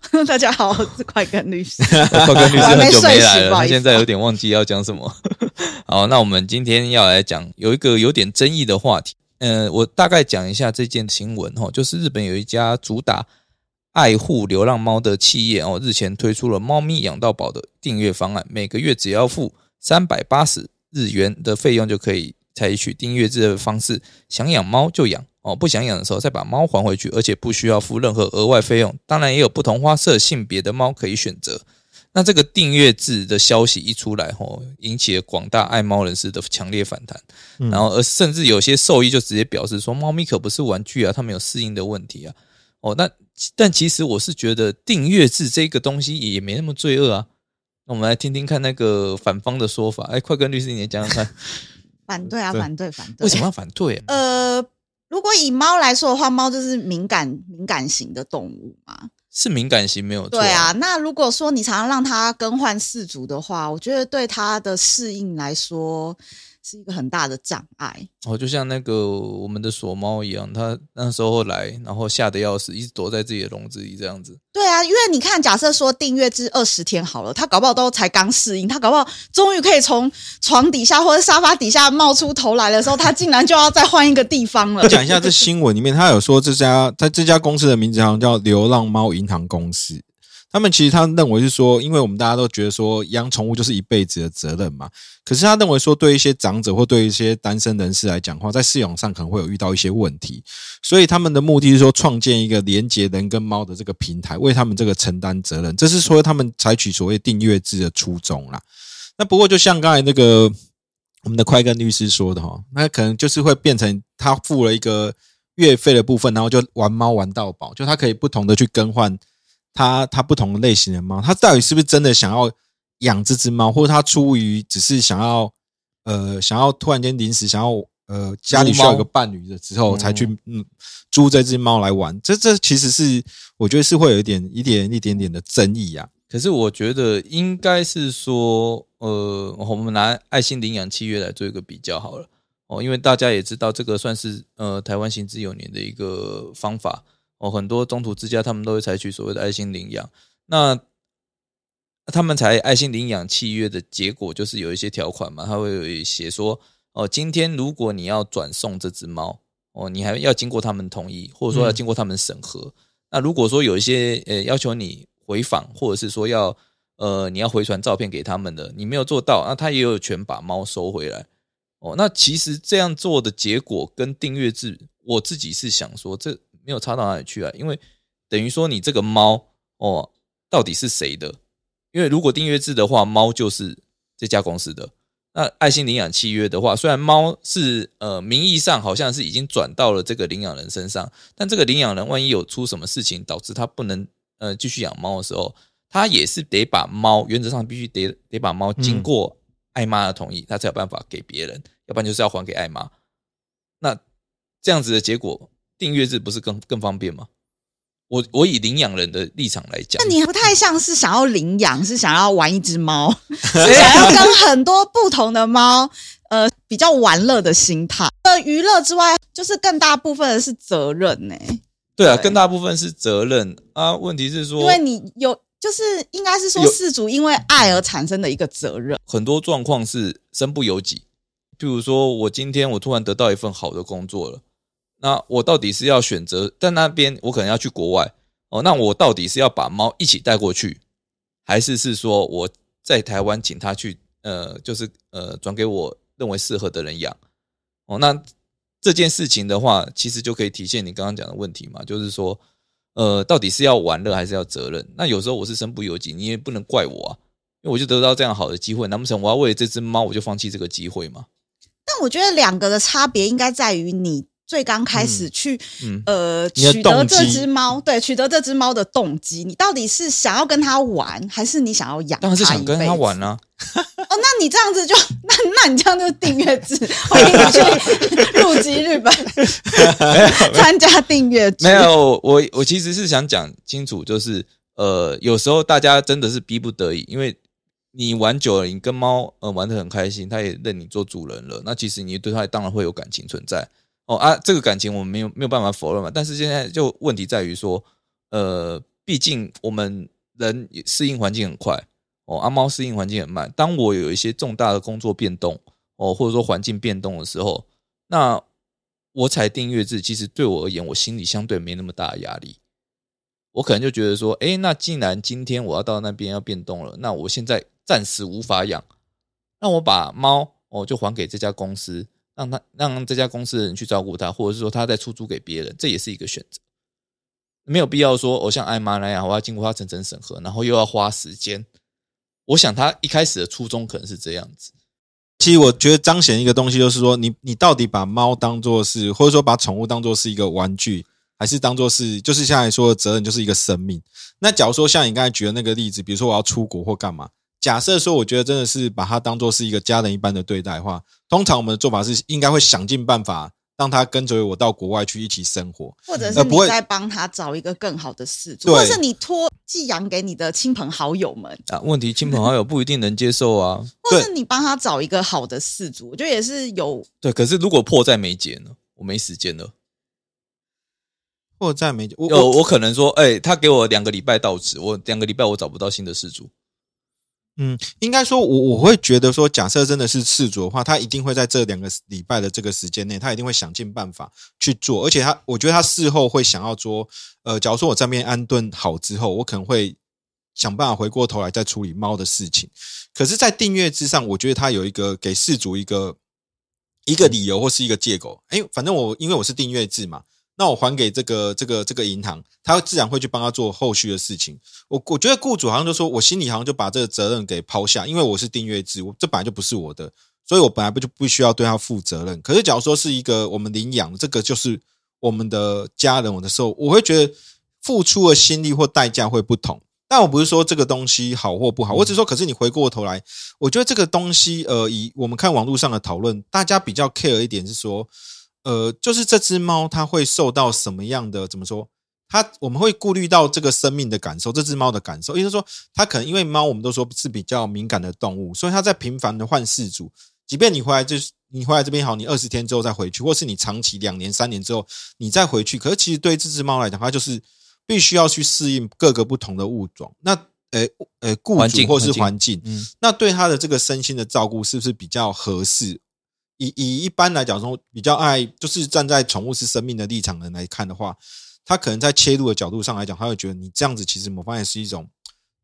大家好，我是快根律师。快根律师很久没来了，他现在有点忘记要讲什么。好，那我们今天要来讲有一个有点争议的话题。嗯，我大概讲一下这件新闻哈，就是日本有一家主打爱护流浪猫的企业哦，日前推出了猫咪养到宝的订阅方案，每个月只要付三百八十日元的费用就可以采取订阅制的方式，想养猫就养。哦，不想养的时候再把猫还回去，而且不需要付任何额外费用。当然也有不同花色、性别的猫可以选择。那这个订阅制的消息一出来，吼，引起了广大爱猫人士的强烈反弹。然后，而甚至有些兽医就直接表示说，猫咪可不是玩具啊，它们有适应的问题啊。哦，那但其实我是觉得订阅制这个东西也没那么罪恶啊。那我们来听听看那个反方的说法。哎，快跟律师你讲讲看。反对啊，反对，反对。为什么要反对？呃。如果以猫来说的话，猫就是敏感敏感型的动物嘛，是敏感型没有错。对啊，那如果说你常常让它更换饲主的话，我觉得对它的适应来说。是一个很大的障碍哦，就像那个我们的锁猫一样，它那时候来，然后吓得要死，一直躲在自己的笼子里这样子。对啊，因为你看，假设说订阅至二十天好了，它搞不好都才刚适应，它搞不好终于可以从床底下或者沙发底下冒出头来的时候，它竟然就要再换一个地方了。讲一下这新闻里面，他有说这家他这家公司的名字好像叫流浪猫银行公司。他们其实他认为是说，因为我们大家都觉得说养宠物就是一辈子的责任嘛。可是他认为说，对一些长者或对一些单身人士来讲话，在饲养上可能会有遇到一些问题。所以他们的目的是说，创建一个连接人跟猫的这个平台，为他们这个承担责任。这是说他们采取所谓订阅制的初衷啦。那不过就像刚才那个我们的快根律师说的哈，那可能就是会变成他付了一个月费的部分，然后就玩猫玩到饱，就他可以不同的去更换。他他不同类型的猫，他到底是不是真的想要养这只猫，或者他出于只是想要呃想要突然间临时想要呃家里需要一个伴侣的时候才去嗯租这只猫来玩？这这其实是我觉得是会有一点一点一点点的争议啊。可是我觉得应该是说呃，我们拿爱心领养契约来做一个比较好了哦，因为大家也知道这个算是呃台湾行之有年的一个方法。哦，很多中途之家他们都会采取所谓的爱心领养，那他们才爱心领养契约的结果就是有一些条款嘛，他会写说，哦，今天如果你要转送这只猫，哦，你还要经过他们同意，或者说要经过他们审核。那如果说有一些呃要求你回访，或者是说要呃你要回传照片给他们的，你没有做到，那他也有权把猫收回来。哦，那其实这样做的结果跟订阅制，我自己是想说这。没有差到哪里去啊？因为等于说你这个猫哦，到底是谁的？因为如果订阅制的话，猫就是这家公司的。那爱心领养契约的话，虽然猫是呃名义上好像是已经转到了这个领养人身上，但这个领养人万一有出什么事情导致他不能呃继续养猫的时候，他也是得把猫原则上必须得得把猫经过爱妈的同意，他才有办法给别人，要不然就是要还给爱妈。那这样子的结果。订阅制不是更更方便吗？我我以领养人的立场来讲，那你不太像是想要领养，是想要玩一只猫，想要跟很多不同的猫，呃，比较玩乐的心态。呃，娱乐之外，就是更大部分的是责任呢。对啊，更大部分是责任啊。问题是说，因为你有，就是应该是说，事主因为爱而产生的一个责任。很多状况是身不由己，譬如说我今天我突然得到一份好的工作了。那我到底是要选择在那边，我可能要去国外哦。那我到底是要把猫一起带过去，还是是说我在台湾请他去，呃，就是呃转给我认为适合的人养哦？那这件事情的话，其实就可以体现你刚刚讲的问题嘛，就是说，呃，到底是要玩乐还是要责任？那有时候我是身不由己，你也不能怪我啊，因为我就得到这样好的机会，难不成我要为了这只猫我就放弃这个机会吗？但我觉得两个的差别应该在于你。最刚开始去呃取得这只猫，对取得这只猫的动机，你到底是想要跟它玩，还是你想要养？当然是想跟它玩啊。哦，那你这样子就那那你这样就订阅制，欢迎你去入籍日本 参加订阅制。没有，我我其实是想讲清楚，就是呃，有时候大家真的是逼不得已，因为你玩久了，你跟猫呃玩的很开心，它也认你做主人了，那其实你对它当然会有感情存在哦啊，这个感情我们没有没有办法否认嘛。但是现在就问题在于说，呃，毕竟我们人适应环境很快哦，阿猫适应环境很慢。当我有一些重大的工作变动哦，或者说环境变动的时候，那我才订阅制，其实对我而言，我心里相对没那么大的压力。我可能就觉得说，哎，那既然今天我要到那边要变动了，那我现在暂时无法养，那我把猫哦就还给这家公司，让他让这家公司的人去照顾它，或者是说他再出租给别人，这也是一个选择。没有必要说，我像艾妈那样，我要经过他层层审核，然后又要花时间。我想他一开始的初衷可能是这样子。其实我觉得彰显一个东西，就是说，你你到底把猫当做是，或者说把宠物当做是一个玩具，还是当做是，就是像来说的责任，就是一个生命。那假如说像你刚才举的那个例子，比如说我要出国或干嘛，假设说，我觉得真的是把他当做是一个家人一般的对待的话，通常我们的做法是应该会想尽办法让他跟着我到国外去一起生活，或者是你呃不会在帮他找一个更好的事主，或者是你托寄养给你的亲朋好友们，啊，问题亲朋好友不一定能接受啊。或者是你帮他找一个好的事主，我觉得也是有对，可是如果迫在眉睫呢？我没时间了。迫在眉睫我我可能说，哎、他给我两个礼拜到职，我两个礼拜我找不到新的事主。嗯，应该说我我会觉得说，假设真的是事主的话，他一定会在这两个礼拜的这个时间内，他一定会想尽办法去做，而且他我觉得他事后会想要说，呃，假如说我这边安顿好之后，我可能会想办法回过头来再处理猫的事情。可是，在订阅之上，我觉得他有一个给事主一个一个理由或是一个借口。哎，反正我因为我是订阅制嘛，那我还给这个这个这个银行，他自然会去帮他做后续的事情。我我觉得雇主好像就说我心里好像就把这个责任给抛下，因为我是订阅制，我这本来就不是我的，所以我本来不就不需要对他负责任。可是假如说是一个我们领养，这个就是我们的家人，我的时候，我会觉得付出的心力或代价会不同。但我不是说这个东西好或不好，我只是说，可是你回过头来，我觉得这个东西，呃，以我们看网络上的讨论，大家比较 care 一点是说，呃，就是这只猫它会受到什么样的怎么说？它我们会顾虑到这个生命的感受，这只猫的感受，也就是说，它可能因为猫我们都说是比较敏感的动物，所以它在频繁的换饲主，即便你回来就是你回来这边好，你二十天之后再回去，或是你长期两年三年之后你再回去，可是其实对这只猫来讲，它就是必须要去适应各个不同的物种。那呃呃，雇环境主或是环境环境，嗯，那对它的这个身心的照顾是不是比较合适？以以一般来讲说，比较爱就是站在宠物是生命的立场的人来看的话，他可能在切入的角度上来讲，他会觉得你这样子其实我发现是一种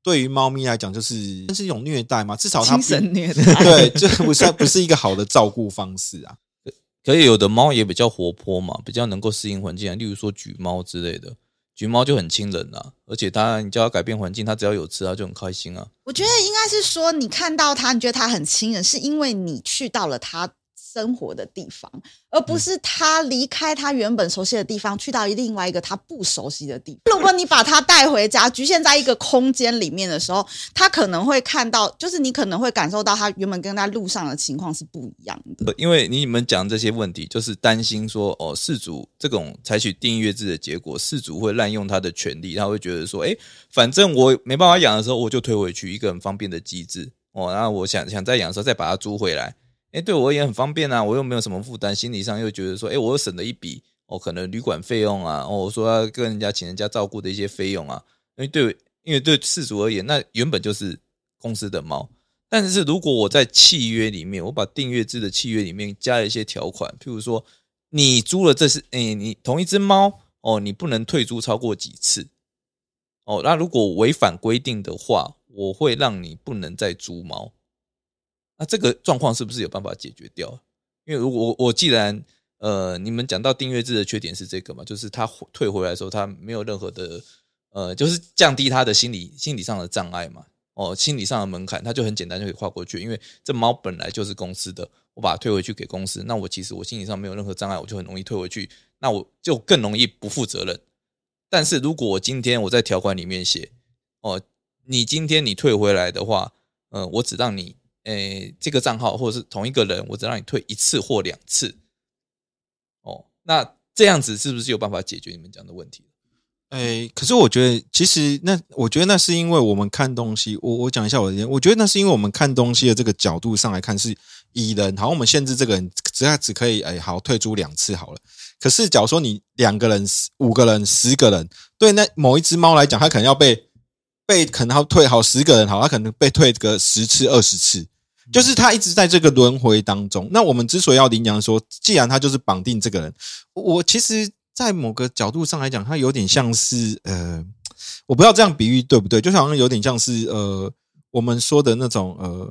对于猫咪来讲，就是是一种虐待嘛，至少它精不神虐待。对，这不是不是一个好的照顾方式啊。可以有的猫也比较活泼嘛，比较能够适应环境啊，例如说橘猫之类的。橘猫就很亲人啊，而且它你叫它改变环境，它只要有吃，它就很开心啊。我觉得应该是说，你看到它，你觉得它很亲人，是因为你去到了他生活的地方，而不是他离开他原本熟悉的地方，去到另外一个他不熟悉的地方。如果你把他带回家，局限在一个空间里面的时候，他可能会看到，就是你可能会感受到他原本跟他路上的情况是不一样的。因为你们讲这些问题，就是担心说，哦，事主这种采取订阅制的结果，事主会滥用他的权利，他会觉得说，哎，反正我没办法养的时候，我就推回去，一个很方便的机制。哦，然后我想想再养的时候再把它租回来，哎，对我而言很方便啊，我又没有什么负担，心理上又觉得说，哎，我又省了一笔，哦，可能旅馆费用啊，哦，我说要跟人家请人家照顾的一些费用啊，因为对，因为对事主而言，那原本就是公司的猫。但是如果我在契约里面，我把订阅制的契约里面加了一些条款，譬如说，你租了这是，诶、你同一只猫哦，你不能退租超过几次哦。那如果违反规定的话，我会让你不能再租猫。那这个状况是不是有办法解决掉？因为如果我我既然呃，你们讲到订阅制的缺点是这个嘛，就是他退回来的时候，他没有任何的呃，就是降低他的心理心理上的障碍嘛。哦，心理上的门槛，它就很简单就可以跨过去，因为这猫本来就是公司的，我把它退回去给公司，那我其实我心理上没有任何障碍，我就很容易退回去，那我就更容易不负责任。但是如果我今天我在条款里面写，哦，你今天你退回来的话，呃，我只让你，诶这个账号或者是同一个人，我只让你退一次或两次。哦，那这样子是不是有办法解决你们讲的问题？哎，可是我觉得，其实那我觉得那是因为我们看东西，我我讲一下我的，我觉得那是因为我们看东西的这个角度上来看是以人，好，我们限制这个人只要只可以哎好退出两次好了。可是假如说你两个人、五个人、十个人，对那某一只猫来讲，它可能要被被可能要退好十个人好，它可能被退个十次、二十次，就是它一直在这个轮回当中。那我们之所以要领养，说既然它就是绑定这个人，我其实。在某个角度上来讲，它有点像是呃，我不知道这样比喻对不对，就好像有点像是呃，我们说的那种呃，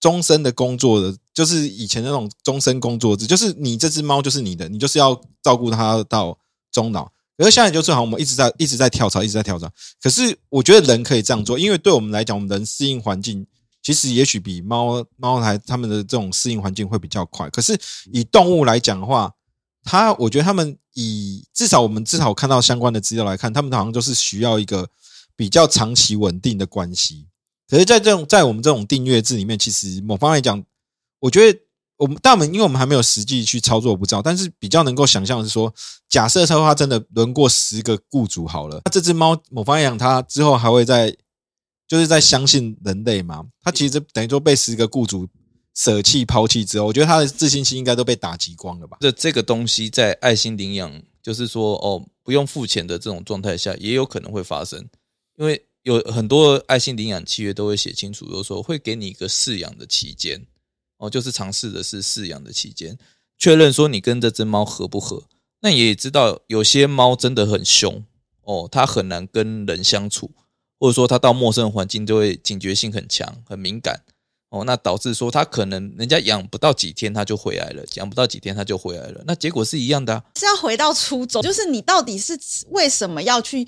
终身的工作的，就是以前那种终身工作制，就是你这只猫就是你的，你就是要照顾它到终老。可是现在就是好像我们一直在一直在跳槽，一直在跳槽。可是我觉得人可以这样做，因为对我们来讲，我们人适应环境其实也许比猫猫还他们的这种适应环境会比较快。可是以动物来讲的话，它我觉得他们。以至少我们至少看到相关的资料来看，他们好像都是需要一个比较长期稳定的关系。可是，在这种在我们这种订阅制里面，其实某方来讲，我觉得我们但我们因为我们还没有实际去操作，不知道。但是比较能够想象是说，假设说它真的轮过十个雇主好了，那这只猫某方来讲，它之后还会在就是在相信人类嘛？他其实等于说被十个雇主。舍弃、抛弃之后，我觉得他的自信心应该都被打击光了吧？这这个东西在爱心领养，就是说哦，不用付钱的这种状态下，也有可能会发生。因为有很多爱心领养契约都会写清楚，有时候会给你一个饲养的期间，哦，就是尝试的是饲养的期间，确认说你跟这只猫合不合。那也知道有些猫真的很凶哦，它很难跟人相处，或者说他到陌生环境就会警觉性很强、很敏感。哦，那导致说他可能人家养不到几天他就回来了，养不到几天他就回来了，那结果是一样的。是要回到初衷，就是你到底是为什么要去，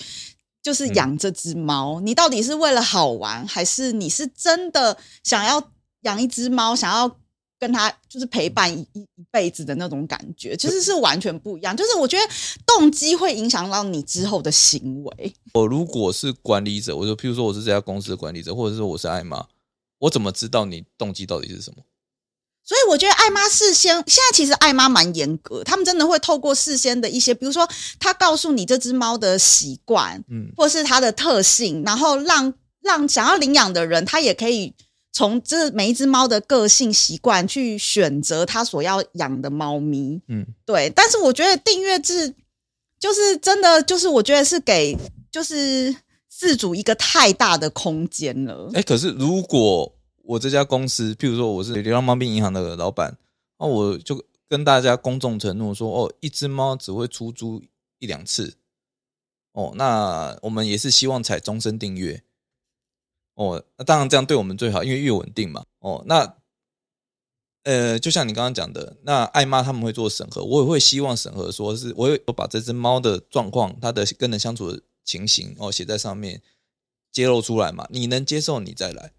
就是养这只猫？你到底是为了好玩，还是你是真的想要养一只猫，想要跟他就是陪伴一一辈子的那种感觉？其实是完全不一样。就是我觉得动机会影响到你之后的行为。我如果是管理者，我就譬如说我是这家公司的管理者，或者说我是艾玛。我怎么知道你动机到底是什么？所以我觉得爱妈事先现在其实爱妈蛮严格，他们真的会透过事先的一些，比如说他告诉你这只猫的习惯，嗯，或是它的特性，然后让让想要领养的人，他也可以从这每一只猫的个性习惯去选择它所要养的猫咪，嗯，对。但是我觉得订阅制就是真的，就是我觉得是给就是。自主一个太大的空间了。哎，可是如果我这家公司，譬如说我是流浪猫咪银行的老板，那我就跟大家公众承诺说，哦，一只猫只会出租一两次。哦，那我们也是希望采终身订阅。哦，那当然这样对我们最好，因为越稳定嘛。哦，那呃，就像你刚刚讲的，那爱妈他们会做审核，我也会希望审核，说是我我把这只猫的状况，它的跟人相处的。情形哦，写在上面，揭露出来嘛？你能接受，你再来。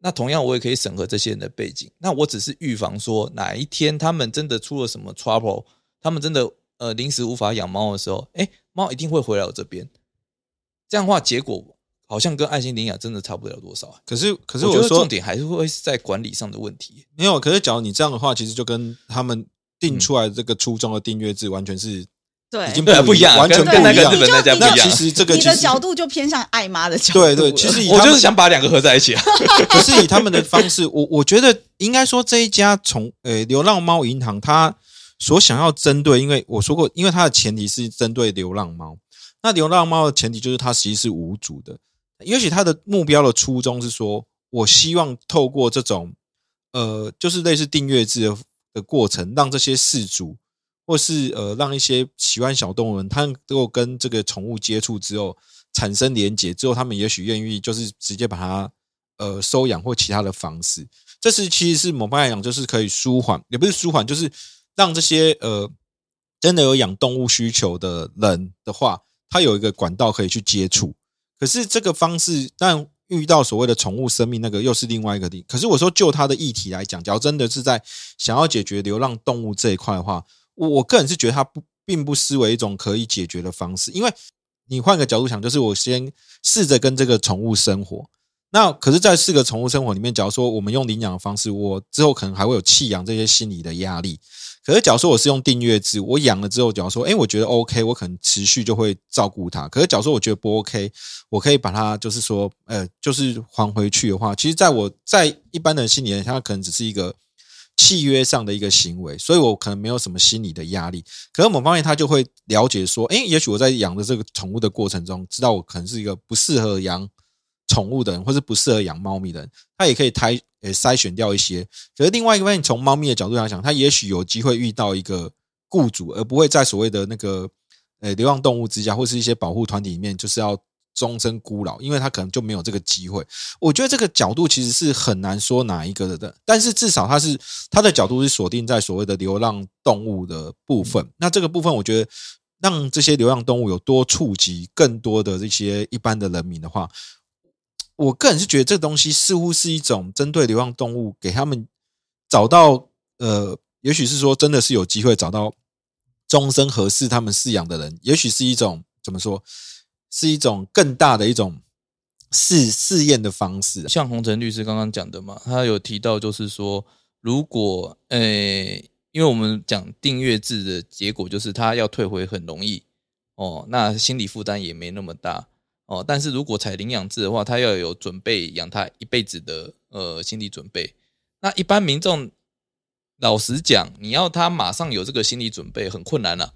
那同样，我也可以审核这些人的背景。那我只是预防说，哪一天他们真的出了什么 trouble，他们真的呃临时无法养猫的时候，哎，猫一定会回来我这边。这样的话，结果好像跟爱心领养真的差不了多少啊。可是，可是我觉得重点还是会是在管理上的问题。没有，可是假如你这样的话，其实就跟他们定出来这个初衷的订阅制完全是。对，已经不一样，完全不一样。那其实这个你的角度就偏向爱妈的角度。对对，其实我就是想把两个合在一起啊。可是以他们的方式，我我觉得应该说这一家从呃流浪猫银行，它所想要针对，因为我说过，因为它的前提是针对流浪猫。那流浪猫的前提就是它其实是无主的，也许他的目标的初衷是说，我希望透过这种呃，就是类似订阅制的的过程，让这些事主。或是呃，让一些喜欢小动物人，他能够跟这个宠物接触之后产生连结，之后他们也许愿意就是直接把它呃收养或其他的方式。这是其实是某方来讲，就是可以舒缓，也不是舒缓，就是让这些呃真的有养动物需求的人的话，他有一个管道可以去接触。可是这个方式，但遇到所谓的宠物生命，那个又是另外一个地。可是我说就他的议题来讲，假如真的是在想要解决流浪动物这一块的话。我我个人是觉得它不并不失为一种可以解决的方式，因为你换个角度想，就是我先试着跟这个宠物生活，那可是，在四个宠物生活里面，假如说我们用领养的方式，我之后可能还会有弃养这些心理的压力。可是，假如说我是用订阅制，我养了之后，假如说，哎，我觉得 OK，我可能持续就会照顾它。可是，假如说我觉得不 OK，我可以把它就是说，呃，就是还回去的话，其实在我在一般的心理，它可能只是一个契约上的一个行为，所以我可能没有什么心理的压力。可是某方面，他就会了解说，哎，也许我在养的这个宠物的过程中，知道我可能是一个不适合养。宠物的人，或是不适合养猫咪的人，他也可以筛呃筛选掉一些。可是另外一个方面，从猫咪的角度来讲，他也许有机会遇到一个雇主，而不会在所谓的那个呃流浪动物之家或是一些保护团体里面，就是要终身孤老，因为他可能就没有这个机会。我觉得这个角度其实是很难说哪一个的，但是至少他是他的角度是锁定在所谓的流浪动物的部分。那这个部分，我觉得让这些流浪动物有多触及更多的这些一般的人民的话。我个人是觉得这东西似乎是一种针对流浪动物，给他们找到呃，也许是说真的是有机会找到终身合适他们饲养的人，也许是一种怎么说，是一种更大的一种试试验的方式。像洪晨律师刚刚讲的嘛，他有提到就是说，如果呃，因为我们讲订阅制的结果就是他要退回很容易哦，那心理负担也没那么大。哦，但是如果采领养制的话，他要有准备养他一辈子的呃心理准备。那一般民众老实讲，你要他马上有这个心理准备很困难了。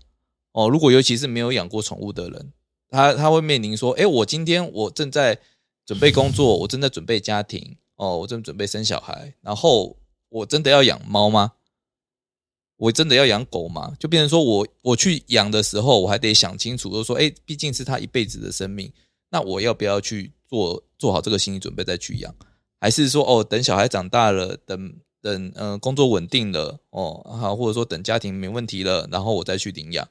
哦，如果尤其是没有养过宠物的人，他他会面临说：，哎，我今天我正在准备工作，我正在准备家庭，哦，我正准备生小孩，然后我真的要养猫吗？我真的要养狗吗？就变成说我我去养的时候，我还得想清楚，就说：，哎，毕竟是他一辈子的生命。那我要不要去做做好这个心理准备再去养，还是说哦等小孩长大了，等等嗯工作稳定了哦好，或者说等家庭没问题了，然后我再去领养？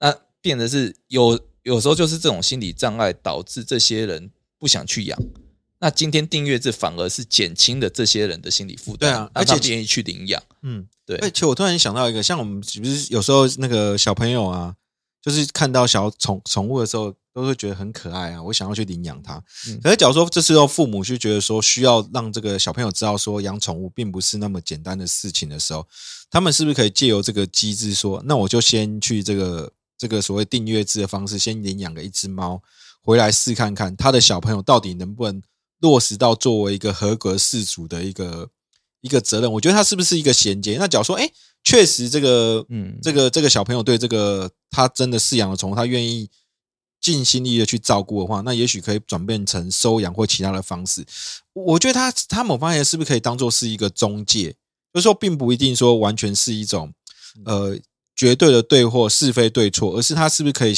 那变得是有有时候就是这种心理障碍导致这些人不想去养。那今天订阅制反而是减轻了这些人的心理负担，对啊，而且愿意去领养。嗯，对。而且我突然想到一个，像我们是不是有时候那个小朋友啊，就是看到小宠宠物的时候。都会觉得很可爱啊，我想要去领养它。可是，假如说这时候父母就觉得说需要让这个小朋友知道说养宠物并不是那么简单的事情的时候，他们是不是可以借由这个机制说，那我就先去这个这个所谓订阅制的方式，先领养个一只猫回来试看看，他的小朋友到底能不能落实到作为一个合格饲主的一个一个责任？我觉得他是不是一个衔接？那假如说，哎，确实这个，嗯，这个这个小朋友对这个他真的饲养的宠物，他愿意。尽心力的去照顾的话，那也许可以转变成收养或其他的方式。我觉得他他某方面是不是可以当做是一个中介？就是说，并不一定说完全是一种呃绝对的对或是非对错，而是他是不是可以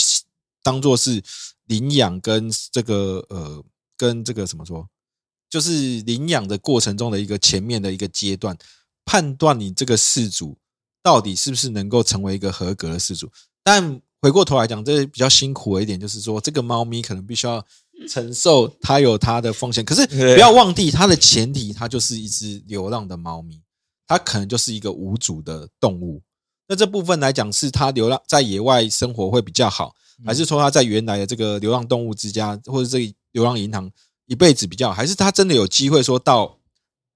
当做是领养跟这个呃跟这个怎么说，就是领养的过程中的一个前面的一个阶段，判断你这个事主到底是不是能够成为一个合格的事主，但。回过头来讲，这比较辛苦的一点就是说，这个猫咪可能必须要承受它有它的风险。可是不要忘记，它的前提它就是一只流浪的猫咪，它可能就是一个无主的动物。那这部分来讲，是它流浪在野外生活会比较好，还是说它在原来的这个流浪动物之家或者这流浪银行一辈子比较好？还是它真的有机会说到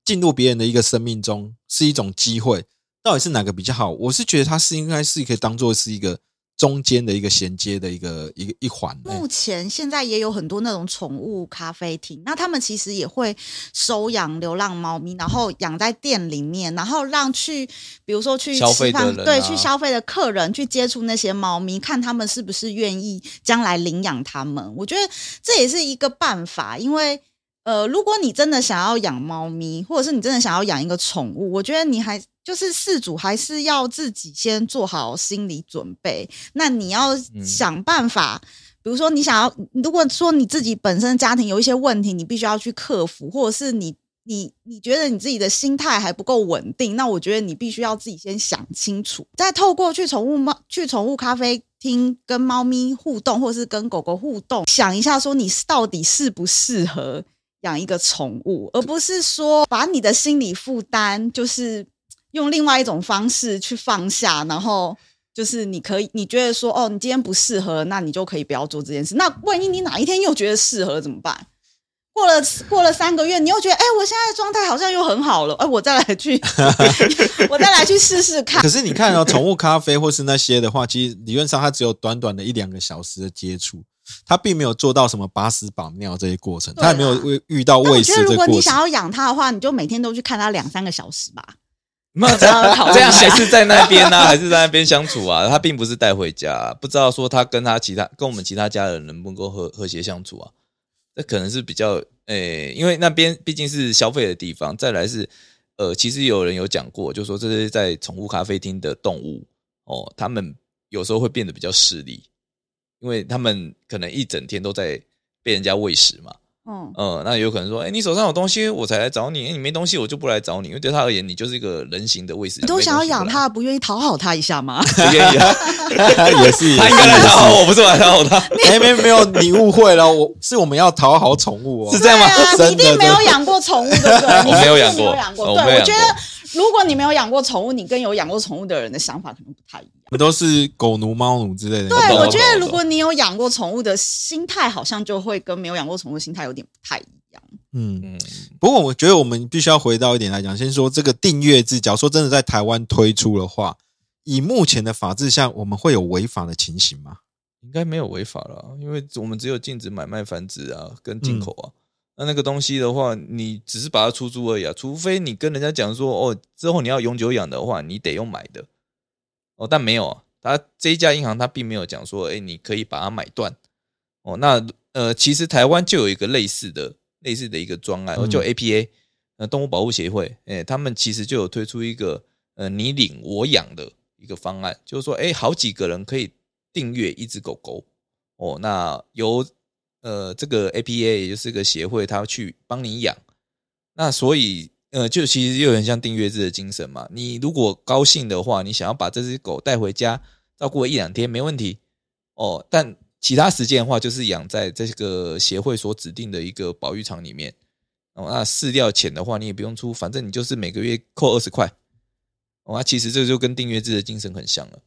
进入别人的一个生命中是一种机会？到底是哪个比较好？我是觉得它是应该是可以当做是一个。中间的一个衔接的一个一个一环。目前现在也有很多那种宠物咖啡厅，那他们其实也会收养流浪猫咪，然后养在店里面，然后让去，比如说去吃饭，对，去消费的客人去接触那些猫咪，看他们是不是愿意将来领养他们。我觉得这也是一个办法，因为。呃，如果你真的想要养猫咪，或者是你真的想要养一个宠物，我觉得你还就是事主还是要自己先做好心理准备。那你要想办法，比如说你想要，如果说你自己本身家庭有一些问题，你必须要去克服，或者是你你你觉得你自己的心态还不够稳定，那我觉得你必须要自己先想清楚，再透过去宠物猫去宠物咖啡厅跟猫咪互动，或者是跟狗狗互动，想一下说你到底适不适合。养一个宠物，而不是说把你的心理负担，就是用另外一种方式去放下，然后就是你可以，你觉得说哦，你今天不适合，那你就可以不要做这件事。那万一你哪一天又觉得适合怎么办？过了过了三个月，你又觉得，哎，我现在的状态好像又很好了，哎，我再来去，我再来去试试看。可是你看哦，宠物咖啡或是那些的话，其实理论上它只有短短的一两个小时的接触，它并没有做到什么把屎把尿这些过程，它也没有遇遇到喂食这个过程。如果你想要养它的话，你就每天都去看它两三个小时吧。那 这样这样还是在那边呢，还是在那边相处啊？他并不是带回家，不知道说他跟他其他跟我们其他家人能不能够和和谐相处啊？这可能是比较诶，因为那边毕竟是消费的地方。再来是呃，其实有人有讲过，就说这是在宠物咖啡厅的动物哦，他们有时候会变得比较势利，因为他们可能一整天都在被人家喂食嘛。嗯呃，那有可能说，哎，你手上有东西，我才来找你；，你没东西，我就不来找你。因为对他而言，你就是一个人形的喂食。你都想要养它，不愿意讨好它一下吗？不愿意，也是 他应该来讨好我，不是来讨好他。没没没有，你误会了，我是我们要讨好宠物哦，是这样吗？你一定没有养过宠物，对不对？我没有养过，对，我觉得如果你没有我们都是狗奴、猫奴之类的。对，我觉得如果你有养过宠物的心态，好像就会跟没有养过宠物的心态有点不太一样。嗯嗯，不过我觉得我们必须要回到一点来讲，先说这个订阅制，假如说真的在台湾推出的话，以目前的法制下，我们会有违法的情形吗？应该没有违法了，因为我们只有禁止买卖、繁殖啊，跟进口啊。那那个东西的话，你只是把它出租而已啊，除非你跟人家讲说，哦，之后你要永久养的话，你得用买的。哦，但没有，他这一家银行他并没有讲说，哎，你可以把它买断。哦，那呃，其实台湾就有一个类似的。类似的一个专案，就 APA，呃，动物保护协会，哎，他们其实就有推出一个呃你领我养的一个方案，就是说，哎，好几个人可以订阅一只狗狗，哦，那由呃这个 APA 也就是个协会，他去帮你养，那所以呃就其实又很像订阅制的精神嘛。你如果高兴的话，你想要把这只狗带回家照顾一两天没问题，哦，但。其他时间的话，就是养在这个协会所指定的一个保育场里面。哦，那饲料钱的话，你也不用出，反正你就是每个月扣二十块。哦，那其实这就跟订阅制的精神很像了。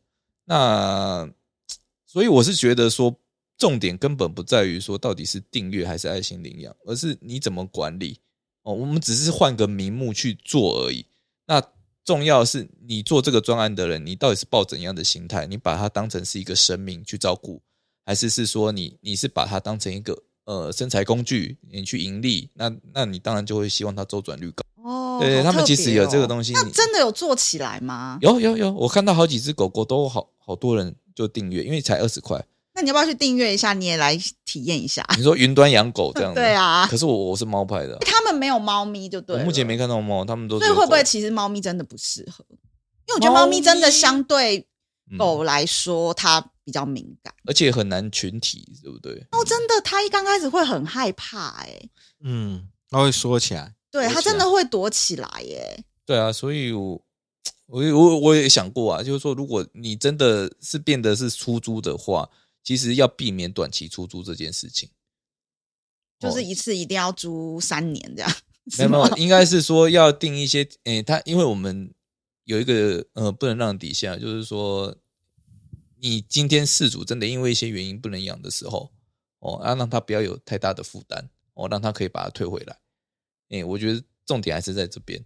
那所以我是觉得说，重点根本不在于说到底是订阅还是爱心领养，而是你怎么管理。哦，我们只是换个名目去做而已。那重要是你做这个专案的人，你到底是抱怎样的心态？你把它当成是一个生命去照顾。还是是说你你是把它当成一个呃生财工具，你去盈利，那那你当然就会希望它周转率高哦。对他们其实有这个东西，那真的有做起来吗？有有有，我看到好几只狗狗都好好多人就订阅，因为才二十块。那你要不要去订阅一下？你也来体验一下？你说云端养狗这样子？对啊。可是我我是猫派的，他们没有猫咪就对。我目前没看到猫，他们都所以会不会其实猫咪真的不适合？因为我觉得猫咪真的相对狗来说，它。比较敏感，而且很难群体，对不对？哦，真的，它一刚开始会很害怕，哎，嗯，它会缩起来，对它真的会躲起来，耶。对啊，所以我我我我也想过啊，就是说，如果你真的是变得是出租的话，其实要避免短期出租这件事情，就是一次一定要租三年这样，没有没有，应该是说要定一些，诶，他因为我们有一个呃，不能让底下，就是说。你今天事主真的因为一些原因不能养的时候，哦，要让他不要有太大的负担，哦，让他可以把它退回来。诶，我觉得重点还是在这边，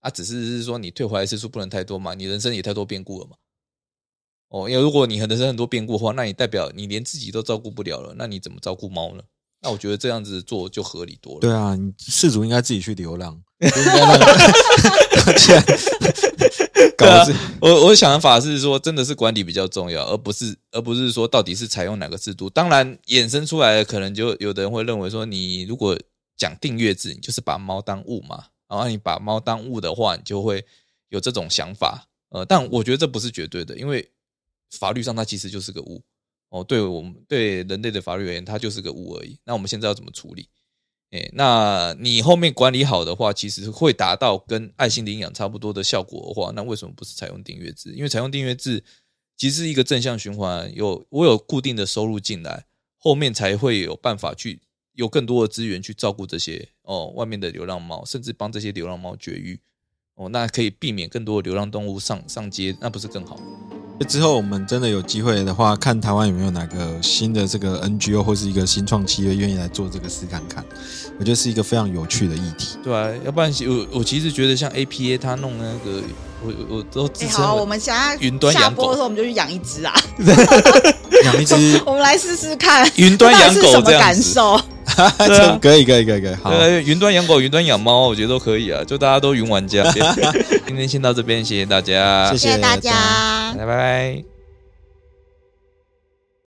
啊，只是是说你退回来次数不能太多嘛，你人生也太多变故了嘛。哦，因为如果你人生很多变故的话，那你代表你连自己都照顾不了了，那你怎么照顾猫呢？那我觉得这样子做就合理多了。对啊，你事主应该自己去流浪。对啊，我我想法是说，真的是管理比较重要，而不是而不是说到底是采用哪个制度。当然，衍生出来的可能就有的人会认为说，你如果讲订阅制，你就是把猫当物嘛。然后你把猫当物的话，你就会有这种想法。呃，但我觉得这不是绝对的，因为法律上它其实就是个物。哦，对我们对人类的法律而言，它就是个物而已。那我们现在要怎么处理？哎，那你后面管理好的话，其实会达到跟爱心领养差不多的效果的话，那为什么不是采用订阅制？因为采用订阅制其实是一个正向循环，有我有固定的收入进来，后面才会有办法去有更多的资源去照顾这些哦外面的流浪猫，甚至帮这些流浪猫绝育哦，那可以避免更多的流浪动物上上街，那不是更好？之后我们真的有机会的话，看台湾有没有哪个新的这个 NGO 或是一个新创企业愿意来做这个事看看，我觉得是一个非常有趣的议题。对啊，要不然我我其实觉得像 APA 他弄那个，我我我都自哎，好，我们想要云端养播的时候，我们就去养一只啊，养一只，我们来试试看，云端养狗不知道是什么这样感受？对啊可以可以可以可以，好，对，云端养狗、云端养猫，我觉得都可以啊，就大家都云玩家。今天先到这边，谢谢大家，谢谢谢大家。拜拜。